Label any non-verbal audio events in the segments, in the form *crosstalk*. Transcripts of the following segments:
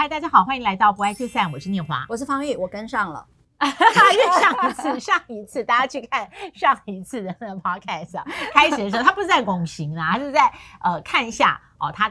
嗨，大家好，欢迎来到不爱就散，我是念华，我是方玉，我跟上了。*laughs* 又上一次，上一次，大家去看上一次的那个 podcast 啊，*laughs* 开始的时候他不是在拱形啦，他是在呃看一下哦，他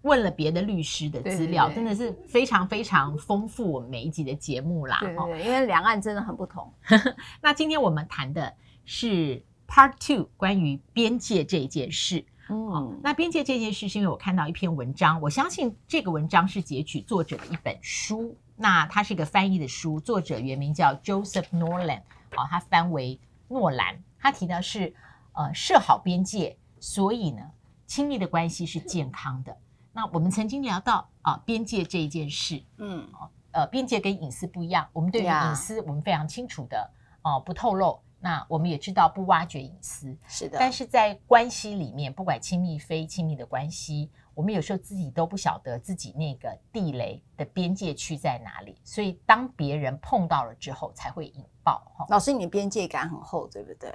问了别的律师的资料，对对对，真的是非常非常丰富我们每一集的节目啦。对，因为两岸真的很不同。*laughs* 那今天我们谈的是 Part Two，关于边界这件事。嗯，那边界这件事是因为我看到一篇文章，我相信这个文章是截取作者的一本书。那它是一个翻译的书，作者原名叫 Joseph Norland，好，他翻为诺兰。他提到是，呃，设好边界，所以呢，亲密的关系是健康的。那我们曾经聊到啊，边界这一件事，嗯，呃，边界跟隐私不一样。我们对于隐私，我们非常清楚的，哦、呃，不透露。那我们也知道不挖掘隐私，是的。但是在关系里面，不管亲密非亲密的关系。我们有时候自己都不晓得自己那个地雷的边界区在哪里，所以当别人碰到了之后才会引爆。老师，你的边界感很厚，对不对？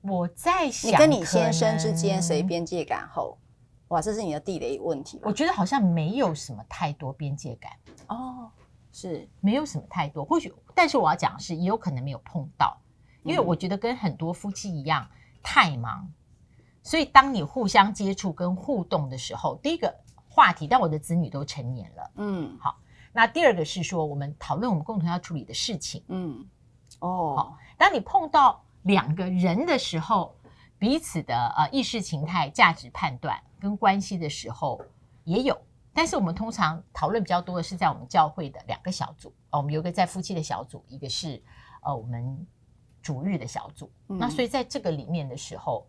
我在想，你跟你先生之间谁边界感厚？哇，这是你的地雷问题。我觉得好像没有什么太多边界感哦，是没有什么太多。或许，但是我要讲的是，也有可能没有碰到，因为我觉得跟很多夫妻一样，太忙。所以，当你互相接触跟互动的时候，第一个话题，但我的子女都成年了，嗯，好。那第二个是说，我们讨论我们共同要处理的事情，嗯，哦，好。当你碰到两个人的时候，彼此的呃意识形态、价值判断跟关系的时候也有，但是我们通常讨论比较多的是在我们教会的两个小组，哦，我们有一个在夫妻的小组，一个是呃我们主日的小组，嗯，那所以在这个里面的时候。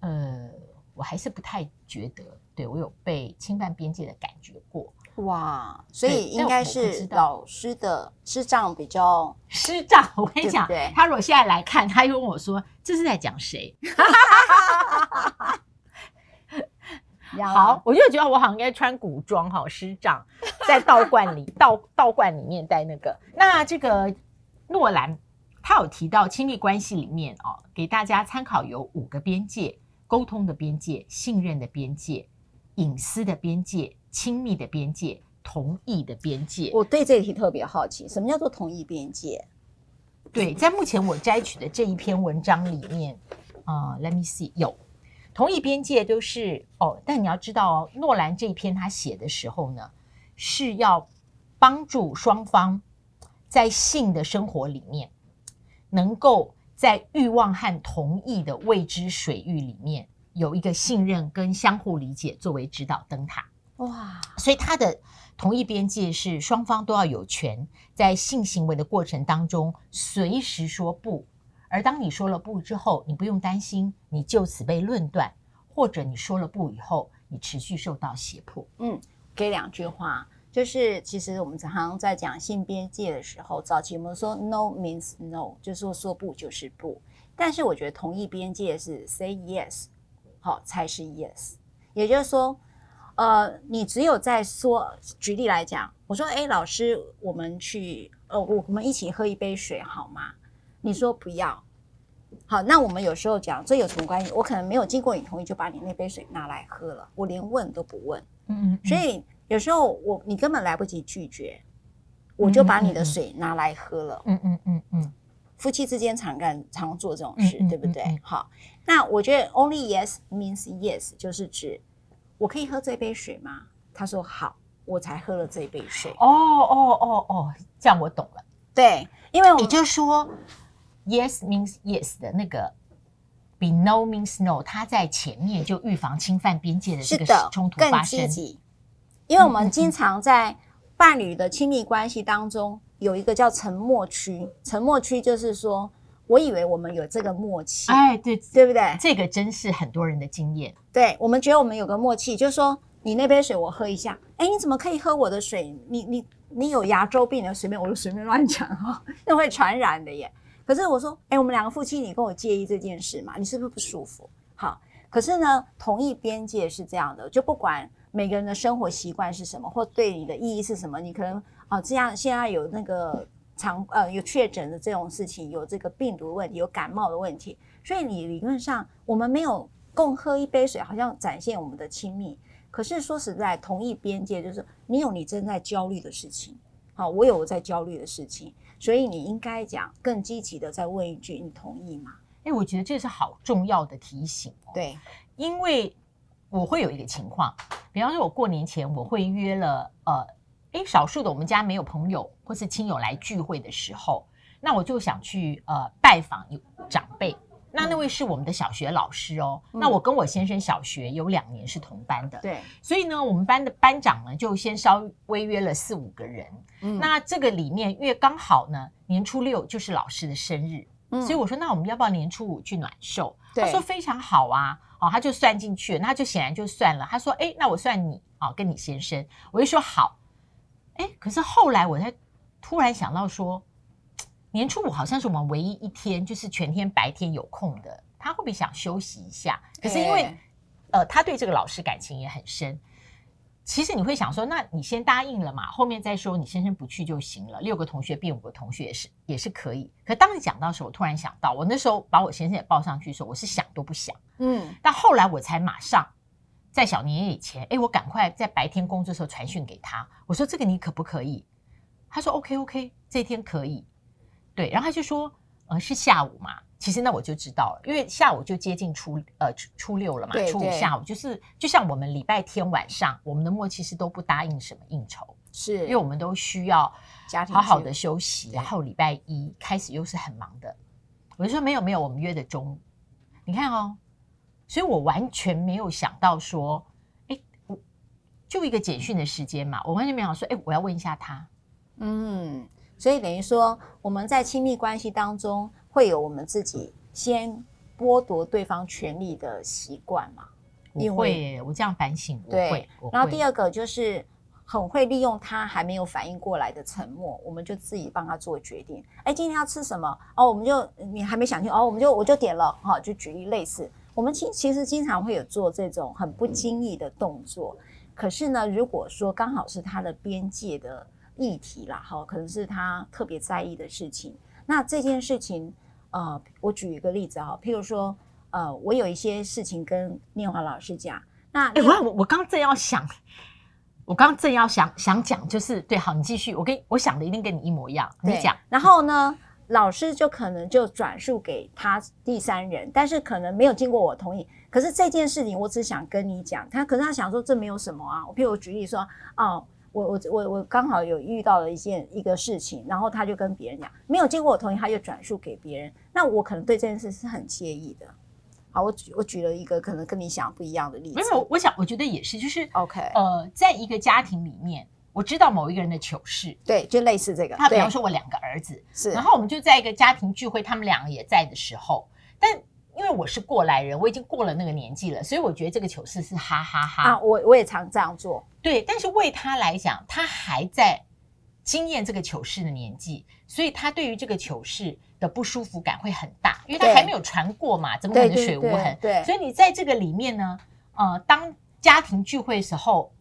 呃，我还是不太觉得，对我有被侵犯边界的感觉过。哇，所以应该是老师的师长比较师长。我跟你讲，对对他如果现在来看，他又问我说：“这是在讲谁？” *laughs* 好，我就觉得我好像应该穿古装哈，师长 *laughs* 在道观里道道观里面带那个。那这个诺兰他有提到亲密关系里面哦，给大家参考有五个边界。沟通的边界、信任的边界、隐私的边界、亲密的边界、同意的边界。我对这题特别好奇，什么叫做同意边界？对，在目前我摘取的这一篇文章里面，啊、uh，Let me see，有同一边界都是哦，但你要知道哦，诺兰这一篇他写的时候呢，是要帮助双方在性的生活里面能够。在欲望和同意的未知水域里面，有一个信任跟相互理解作为指导灯塔。哇！所以他的同一边界是双方都要有权在性行为的过程当中随时说不，而当你说了不之后，你不用担心你就此被论断，或者你说了不以后，你持续受到胁迫。嗯，给两句话。就是其实我们常常在讲性边界的时候，早期我们说 no means no，就是说说不就是不。但是我觉得同意边界是 say yes，好才是 yes。也就是说，呃，你只有在说，举例来讲，我说，哎，老师，我们去，呃，我我们一起喝一杯水好吗？你说不要。好，那我们有时候讲这有什么关系？我可能没有经过你同意就把你那杯水拿来喝了，我连问都不问。嗯，嗯，所以。有时候我你根本来不及拒绝，我就把你的水拿来喝了。嗯嗯嗯嗯，夫妻之间常干常做这种事，对不对？好，那我觉得 only yes means yes 就是指我可以喝这杯水吗？他说好，我才喝了这杯水。哦哦哦哦，这样我懂了。对，因为我也就是说 yes means yes 的那个比 no means no，他在前面就预防侵犯边界的这个冲突发生。因为我们经常在伴侣的亲密关系当中有一个叫沉默区，沉默区就是说，我以为我们有这个默契，哎，对，对不对？这个真是很多人的经验。对，我们觉得我们有个默契，就是说，你那杯水我喝一下，哎，你怎么可以喝我的水？你你你有牙周病的，随便我就随便乱讲哈，那会传染的耶。可是我说，哎，我们两个夫妻，你跟我介意这件事吗？你是不是不舒服？好，可是呢，同意边界是这样的，就不管。每个人的生活习惯是什么，或对你的意义是什么？你可能啊，这样现在有那个常呃有确诊的这种事情，有这个病毒问题，有感冒的问题，所以你理论上我们没有共喝一杯水，好像展现我们的亲密。可是说实在，同意边界就是你有你正在焦虑的事情，好，我有我在焦虑的事情，所以你应该讲更积极的再问一句，你同意吗？哎，我觉得这是好重要的提醒哦。对，因为我会有一个情况，比方说，我过年前我会约了呃，哎，少数的我们家没有朋友或是亲友来聚会的时候，那我就想去呃拜访有长辈。那那位是我们的小学老师哦。嗯、那我跟我先生小学有两年是同班的，对。所以呢，我们班的班长呢就先稍微约了四五个人。嗯。那这个里面，因为刚好呢年初六就是老师的生日，嗯。所以我说，那我们要不要年初五去暖寿？对。他说非常好啊，哦，他就算进去了，那他就显然就算了。他说，哎，那我算你啊、哦，跟你先生。我就说好。哎，可是后来我才突然想到说。年初五好像是我们唯一一天，就是全天白天有空的。他会不会想休息一下？可是因为，呃，他对这个老师感情也很深。其实你会想说，那你先答应了嘛，后面再说，你先生不去就行了。六个同学变五个同学也是也是可以。可当你讲到的时候，我突然想到，我那时候把我先生也报上去的时候，我是想都不想。嗯。但后来我才马上在小年夜以前，哎，我赶快在白天工作的时候传讯给他，我说这个你可不可以？他说 OK OK，这天可以。对，然后他就说，呃，是下午嘛？其实那我就知道了，因为下午就接近初呃初初六了嘛，初五下午就是就像我们礼拜天晚上，我们的默契是都不答应什么应酬，是因为我们都需要好好的休息，然后礼拜一开始又是很忙的。我就说没有没有，我们约的中午，你看哦，所以我完全没有想到说，哎，我就一个简讯的时间嘛，我完全没有想说，哎，我要问一下他，嗯。所以等于说，我们在亲密关系当中会有我们自己先剥夺对方权利的习惯嘛？你会，我这样反省，对。我会。然后第二个就是很会利用他还没有反应过来的沉默，我们就自己帮他做决定。哎，今天要吃什么？哦，我们就你还没想清哦，我们就我就点了哈，就举例类似。我们其其实经常会有做这种很不经意的动作，可是呢，如果说刚好是他的边界的。议题啦，哈，可能是他特别在意的事情。那这件事情，呃，我举一个例子哈，譬如说，呃，我有一些事情跟念华老师讲。那，哎，我我刚正要想，我刚正要想想讲，就是对，好，你继续。我跟我想的一定跟你一模一样，你讲。然后呢，老师就可能就转述给他第三人，但是可能没有经过我同意。可是这件事情，我只想跟你讲，他可是他想说这没有什么啊。我譬如我举例说，哦。我我我我刚好有遇到了一件一个事情，然后他就跟别人讲，没有经过我同意，他就转述给别人。那我可能对这件事是很介意的。好，我举我举了一个可能跟你想不一样的例子。没有，我想我觉得也是，就是 OK。呃，在一个家庭里面，我知道某一个人的糗事，对，就类似这个。他比方说我两个儿子是，然后我们就在一个家庭聚会，他们两个也在的时候，但。因为我是过来人，我已经过了那个年纪了，所以我觉得这个糗事是哈哈哈，哈。啊，我我也常这样做。对，但是为他来讲，他还在经验这个糗事的年纪，所以他对于这个糗事的不舒服感会很大，因为他还没有传过嘛，怎么可能水无痕？对，所以你在这个里面呢，呃，当家庭聚会的时候，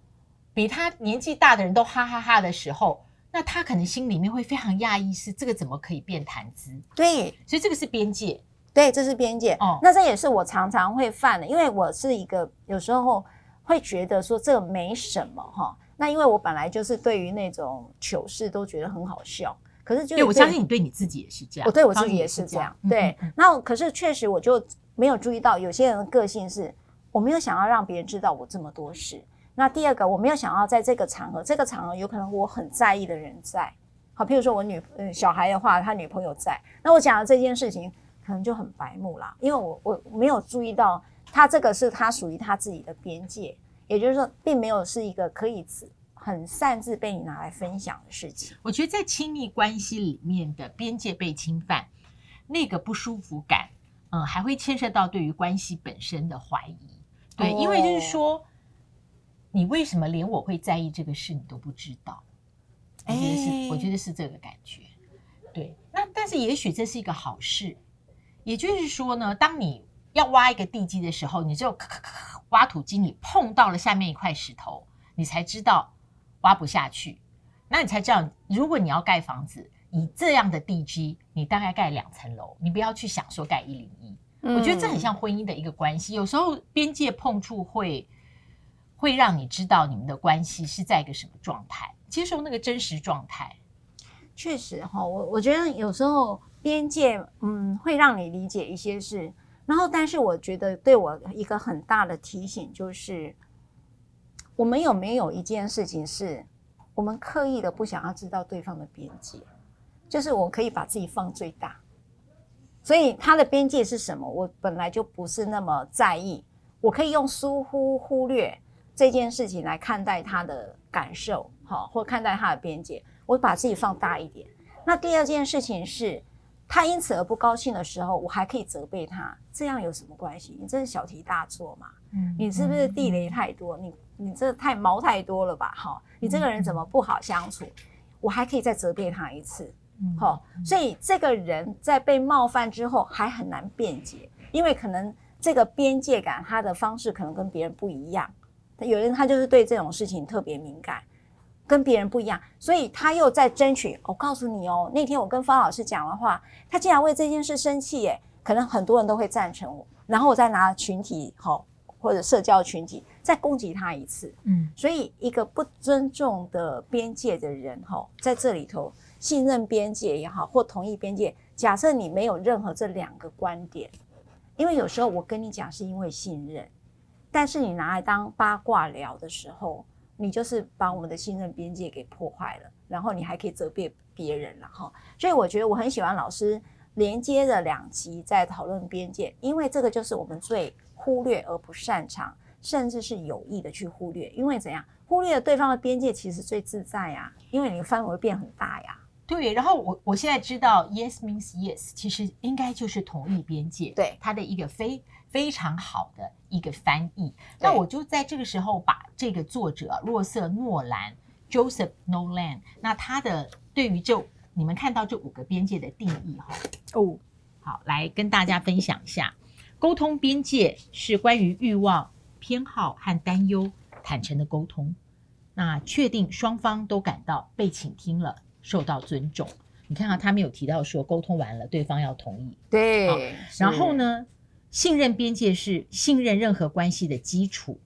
比他年纪大的人都哈哈哈的时候，那他可能心里面会非常讶异，是这个怎么可以变谈资？对，所以这个是边界。对，这是边界。哦，那这也是我常常会犯的，因为我是一个有时候会觉得说这个没什么哈。那因为我本来就是对于那种糗事都觉得很好笑，可是就对，我相信你对你自己也是这样，我对我自己也是这样。对，那可是确实我就没有注意到有些人的个性是，我没有想要让别人知道我这么多事。那第二个，我没有想要在这个场合，这个场合有可能我很在意的人在，好，譬如说我女呃小孩的话，他女朋友在，那我讲的这件事情。可能就很白目啦，因为我我没有注意到他这个是他属于他自己的边界，也就是说，并没有是一个可以很擅自被你拿来分享的事情。我觉得在亲密关系里面的边界被侵犯，那个不舒服感，嗯，还会牵涉到对于关系本身的怀疑。对，哦、因为就是说，你为什么连我会在意这个事你都不知道？我觉得是，哎、我觉得是这个感觉。对，那但是也许这是一个好事。也就是说呢，当你要挖一个地基的时候，你就挖土机，你碰到了下面一块石头，你才知道挖不下去。那你才知道，如果你要盖房子，以这样的地基，你大概盖两层楼，你不要去想说盖一零一。我觉得这很像婚姻的一个关系，有时候边界碰触会。会让你知道你们的关系是在一个什么状态，接受那个真实状态。确实哈，我我觉得有时候边界，嗯，会让你理解一些事。然后，但是我觉得对我一个很大的提醒就是，我们有没有一件事情是我们刻意的不想要知道对方的边界？就是我可以把自己放最大，所以他的边界是什么？我本来就不是那么在意，我可以用疏忽忽略这件事情来看待他的感受，好，或看待他的边界。我把自己放大一点。那第二件事情是，他因此而不高兴的时候，我还可以责备他，这样有什么关系？你这是小题大做嘛？嗯，你是不是地雷太多？你你这太毛太多了吧？哈，你这个人怎么不好相处？我还可以再责备他一次。好，所以这个人在被冒犯之后还很难辩解，因为可能这个边界感他的方式可能跟别人不一样。有人他就是对这种事情特别敏感。跟别人不一样，所以他又在争取。我告诉你哦，那天我跟方老师讲的话，他竟然为这件事生气耶，可能很多人都会赞成我，然后我再拿群体好或者社交群体再攻击他一次。嗯，所以一个不尊重的边界的人哈，在这里头信任边界也好，或同意边界，假设你没有任何这两个观点，因为有时候我跟你讲是因为信任，但是你拿来当八卦聊的时候。你就是把我们的信任边界给破坏了，然后你还可以责备别人了哈。所以我觉得我很喜欢老师连接的两集在讨论边界，因为这个就是我们最忽略而不擅长，甚至是有意的去忽略。因为怎样忽略了对方的边界，其实最自在呀，因为你的范围变很大呀。对，然后我我现在知道，yes means yes，其实应该就是同意边界，对它的一个非非常好的一个翻译。那我就在这个时候把这个作者洛瑟诺兰 Joseph Nolan，那他的对于这你们看到这五个边界的定义哈哦，好来跟大家分享一下。沟通边界是关于欲望、偏好和担忧坦诚的沟通，那确定双方都感到被倾听了。受到尊重，你看啊，他没有提到说沟通完了，对方要同意。对，然后呢，信任边界是信任任何关系的基础，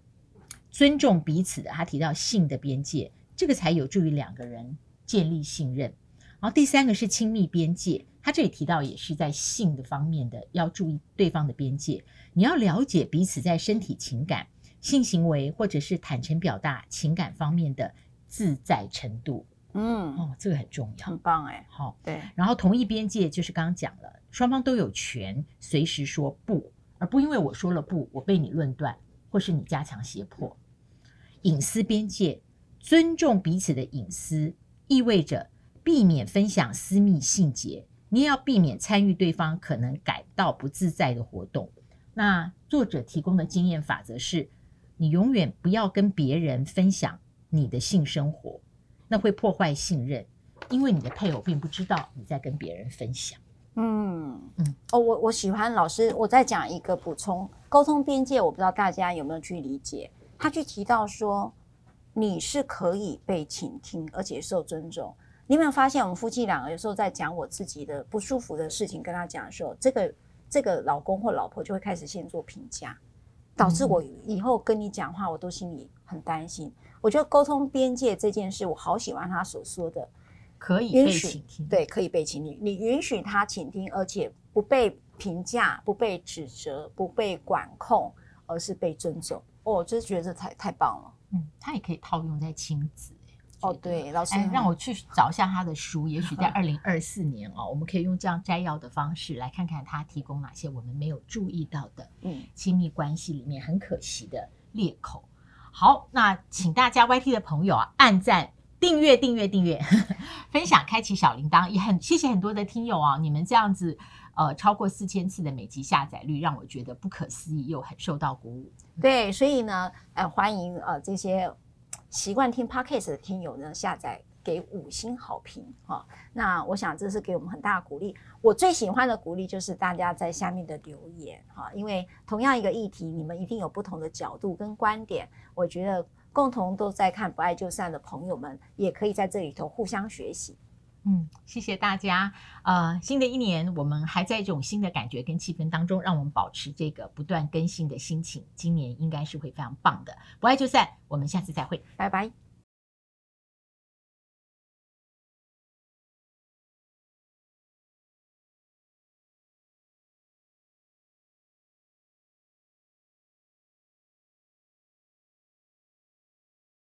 尊重彼此的。他提到性的边界，这个才有助于两个人建立信任。然后第三个是亲密边界，他这里提到也是在性的方面的，要注意对方的边界。你要了解彼此在身体、情感、性行为或者是坦诚表达情感方面的自在程度。嗯，哦，这个很重要，很棒哎。好，对。然后同一边界就是刚刚讲了，双方都有权随时说不，而不因为我说了不，我被你论断，或是你加强胁迫。隐私边界，尊重彼此的隐私，意味着避免分享私密细节，你也要避免参与对方可能感到不自在的活动。那作者提供的经验法则是，你永远不要跟别人分享你的性生活。那会破坏信任，因为你的配偶并不知道你在跟别人分享。嗯嗯哦，我我喜欢老师，我再讲一个补充，沟通边界，我不知道大家有没有去理解。他去提到说，你是可以被倾听而且受尊重。你有没有发现，我们夫妻两个有时候在讲我自己的不舒服的事情，跟他讲的时候，这个这个老公或老婆就会开始先做评价，导致我以后跟你讲话，我都心里很担心。我觉得沟通边界这件事，我好喜欢他所说的，可以被倾听，对，可以被倾听。你允许他倾听，而且不被评价、不被指责、不被管控，而是被尊重。哦，我真觉得这太太棒了。嗯，他也可以套用在亲子。哦，对，老师，哎，让我去找一下他的书，也许在 *laughs* 二零二四年哦，我们可以用这样摘要的方式来看看他提供哪些我们没有注意到的，嗯，亲密关系里面很可惜的裂口。好，那请大家 YT 的朋友啊，按赞、订阅、订阅、订阅，*laughs* 分享、开启小铃铛，也很谢谢很多的听友啊，你们这样子，呃，超过四千次的每集下载率，让我觉得不可思议，又很受到鼓舞。对，所以呢，呃，欢迎呃这些习惯听 Podcast 的听友呢下载。给五星好评哈，那我想这是给我们很大的鼓励。我最喜欢的鼓励就是大家在下面的留言哈，因为同样一个议题，你们一定有不同的角度跟观点。我觉得共同都在看不爱就散的朋友们，也可以在这里头互相学习。嗯，谢谢大家。呃，新的一年我们还在一种新的感觉跟气氛当中，让我们保持这个不断更新的心情。今年应该是会非常棒的。不爱就散，我们下次再会，拜拜。